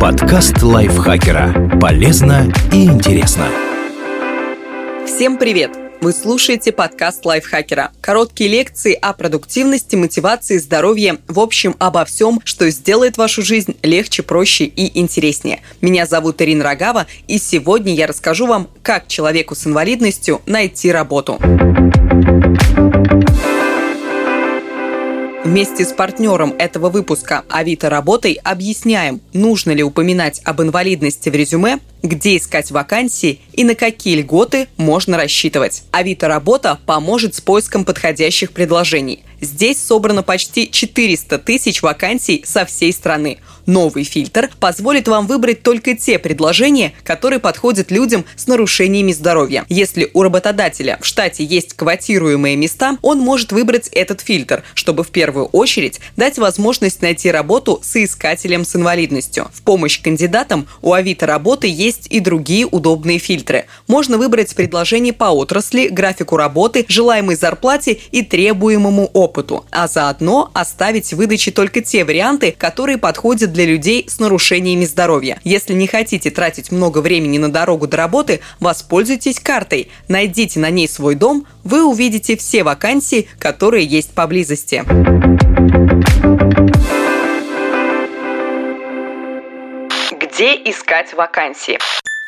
Подкаст лайфхакера. Полезно и интересно. Всем привет! Вы слушаете подкаст лайфхакера. Короткие лекции о продуктивности, мотивации, здоровье, в общем, обо всем, что сделает вашу жизнь легче, проще и интереснее. Меня зовут Ирина Рогава, и сегодня я расскажу вам, как человеку с инвалидностью найти работу. Вместе с партнером этого выпуска «Авито работой» объясняем, нужно ли упоминать об инвалидности в резюме, где искать вакансии и на какие льготы можно рассчитывать. Авито работа поможет с поиском подходящих предложений. Здесь собрано почти 400 тысяч вакансий со всей страны. Новый фильтр позволит вам выбрать только те предложения, которые подходят людям с нарушениями здоровья. Если у работодателя в штате есть квотируемые места, он может выбрать этот фильтр, чтобы в первую очередь дать возможность найти работу соискателем с инвалидностью. В помощь кандидатам у Авито работы есть и другие удобные фильтры. Можно выбрать предложение по отрасли, графику работы, желаемой зарплате и требуемому опыту, а заодно оставить в выдаче только те варианты, которые подходят для людей с нарушениями здоровья. Если не хотите тратить много времени на дорогу до работы, воспользуйтесь картой. Найдите на ней свой дом, вы увидите все вакансии, которые есть поблизости. Где искать вакансии?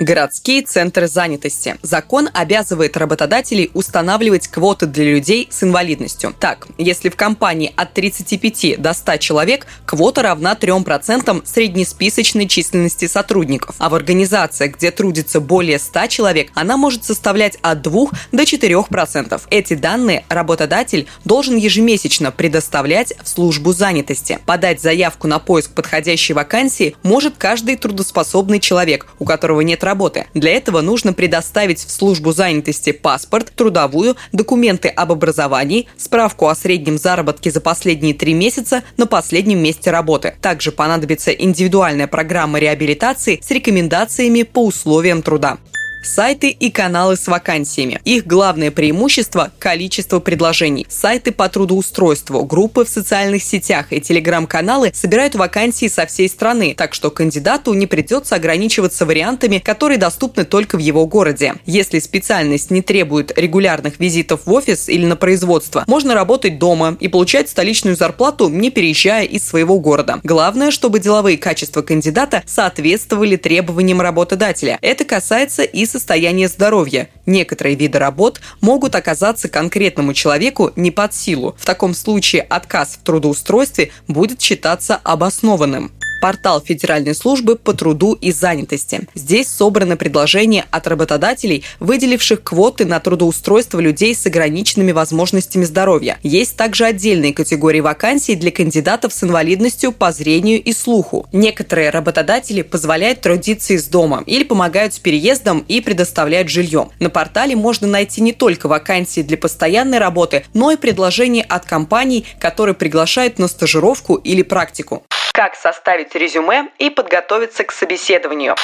Городские центры занятости. Закон обязывает работодателей устанавливать квоты для людей с инвалидностью. Так, если в компании от 35 до 100 человек, квота равна 3% среднесписочной численности сотрудников. А в организациях, где трудится более 100 человек, она может составлять от 2 до 4%. Эти данные работодатель должен ежемесячно предоставлять в службу занятости. Подать заявку на поиск подходящей вакансии может каждый трудоспособный человек, у которого нет работы. Для этого нужно предоставить в службу занятости паспорт, трудовую, документы об образовании, справку о среднем заработке за последние три месяца на последнем месте работы. Также понадобится индивидуальная программа реабилитации с рекомендациями по условиям труда. Сайты и каналы с вакансиями. Их главное преимущество – количество предложений. Сайты по трудоустройству, группы в социальных сетях и телеграм-каналы собирают вакансии со всей страны, так что кандидату не придется ограничиваться вариантами, которые доступны только в его городе. Если специальность не требует регулярных визитов в офис или на производство, можно работать дома и получать столичную зарплату, не переезжая из своего города. Главное, чтобы деловые качества кандидата соответствовали требованиям работодателя. Это касается и состояние здоровья. Некоторые виды работ могут оказаться конкретному человеку не под силу. В таком случае отказ в трудоустройстве будет считаться обоснованным портал Федеральной службы по труду и занятости. Здесь собраны предложения от работодателей, выделивших квоты на трудоустройство людей с ограниченными возможностями здоровья. Есть также отдельные категории вакансий для кандидатов с инвалидностью по зрению и слуху. Некоторые работодатели позволяют трудиться из дома или помогают с переездом и предоставляют жилье. На портале можно найти не только вакансии для постоянной работы, но и предложения от компаний, которые приглашают на стажировку или практику как составить резюме и подготовиться к собеседованию.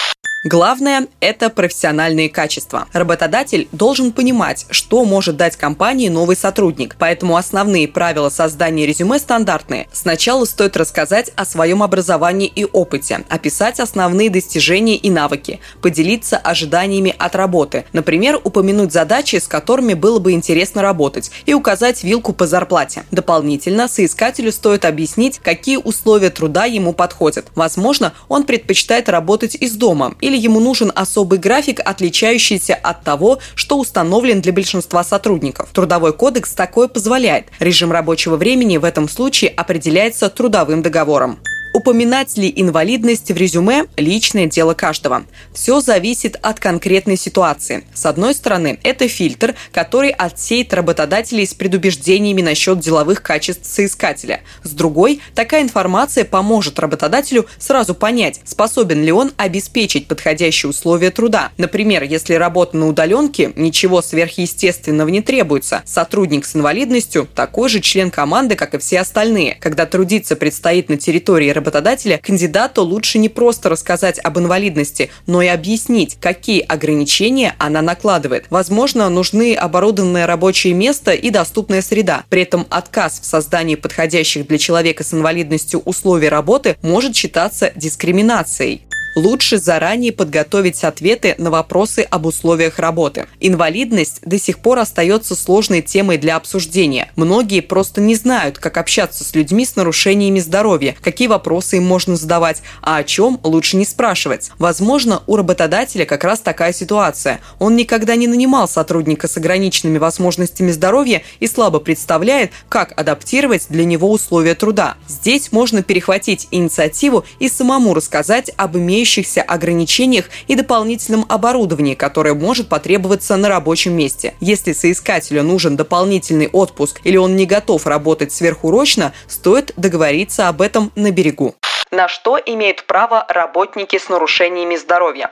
Главное – это профессиональные качества. Работодатель должен понимать, что может дать компании новый сотрудник, поэтому основные правила создания резюме стандартные. Сначала стоит рассказать о своем образовании и опыте, описать основные достижения и навыки, поделиться ожиданиями от работы, например, упомянуть задачи, с которыми было бы интересно работать, и указать вилку по зарплате. Дополнительно соискателю стоит объяснить, какие условия труда ему подходят. Возможно, он предпочитает работать из дома или или ему нужен особый график, отличающийся от того, что установлен для большинства сотрудников. Трудовой кодекс такое позволяет. Режим рабочего времени в этом случае определяется трудовым договором. Упоминать ли инвалидность в резюме – личное дело каждого. Все зависит от конкретной ситуации. С одной стороны, это фильтр, который отсеет работодателей с предубеждениями насчет деловых качеств соискателя. С другой, такая информация поможет работодателю сразу понять, способен ли он обеспечить подходящие условия труда. Например, если работа на удаленке, ничего сверхъестественного не требуется. Сотрудник с инвалидностью – такой же член команды, как и все остальные. Когда трудиться предстоит на территории работодателя, работодателя, кандидату лучше не просто рассказать об инвалидности, но и объяснить, какие ограничения она накладывает. Возможно, нужны оборудованное рабочее место и доступная среда. При этом отказ в создании подходящих для человека с инвалидностью условий работы может считаться дискриминацией лучше заранее подготовить ответы на вопросы об условиях работы. Инвалидность до сих пор остается сложной темой для обсуждения. Многие просто не знают, как общаться с людьми с нарушениями здоровья, какие вопросы им можно задавать, а о чем лучше не спрашивать. Возможно, у работодателя как раз такая ситуация. Он никогда не нанимал сотрудника с ограниченными возможностями здоровья и слабо представляет, как адаптировать для него условия труда. Здесь можно перехватить инициативу и самому рассказать об имеющихся имеющихся ограничениях и дополнительном оборудовании, которое может потребоваться на рабочем месте. Если соискателю нужен дополнительный отпуск или он не готов работать сверхурочно, стоит договориться об этом на берегу. На что имеют право работники с нарушениями здоровья?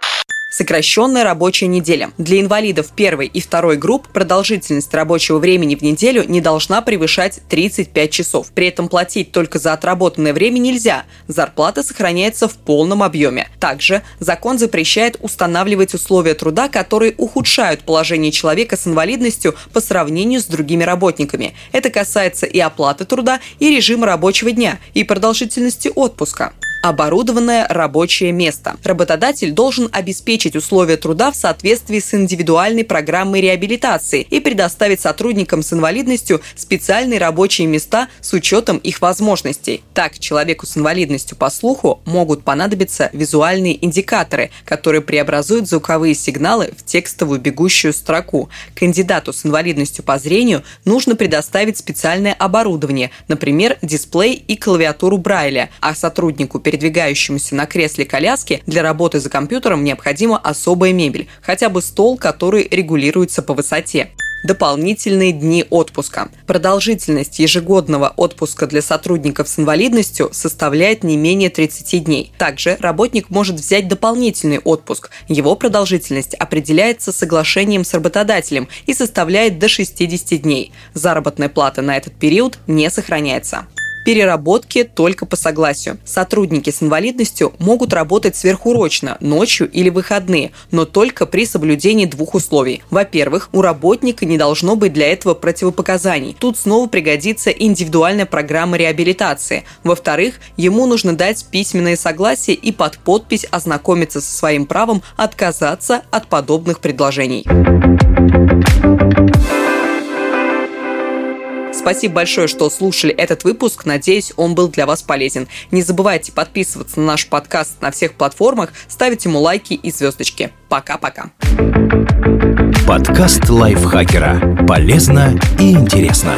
Сокращенная рабочая неделя. Для инвалидов первой и второй групп продолжительность рабочего времени в неделю не должна превышать 35 часов. При этом платить только за отработанное время нельзя. Зарплата сохраняется в полном объеме. Также закон запрещает устанавливать условия труда, которые ухудшают положение человека с инвалидностью по сравнению с другими работниками. Это касается и оплаты труда, и режима рабочего дня, и продолжительности отпуска оборудованное рабочее место. Работодатель должен обеспечить условия труда в соответствии с индивидуальной программой реабилитации и предоставить сотрудникам с инвалидностью специальные рабочие места с учетом их возможностей. Так, человеку с инвалидностью по слуху могут понадобиться визуальные индикаторы, которые преобразуют звуковые сигналы в текстовую бегущую строку. Кандидату с инвалидностью по зрению нужно предоставить специальное оборудование, например, дисплей и клавиатуру Брайля, а сотруднику передвигающемуся на кресле коляски для работы за компьютером необходима особая мебель, хотя бы стол, который регулируется по высоте дополнительные дни отпуска. Продолжительность ежегодного отпуска для сотрудников с инвалидностью составляет не менее 30 дней. Также работник может взять дополнительный отпуск. Его продолжительность определяется соглашением с работодателем и составляет до 60 дней. Заработная плата на этот период не сохраняется переработки только по согласию. Сотрудники с инвалидностью могут работать сверхурочно, ночью или выходные, но только при соблюдении двух условий. Во-первых, у работника не должно быть для этого противопоказаний. Тут снова пригодится индивидуальная программа реабилитации. Во-вторых, ему нужно дать письменное согласие и под подпись ознакомиться со своим правом отказаться от подобных предложений. Спасибо большое, что слушали этот выпуск. Надеюсь, он был для вас полезен. Не забывайте подписываться на наш подкаст на всех платформах, ставить ему лайки и звездочки. Пока-пока. Подкаст лайфхакера. Полезно и интересно.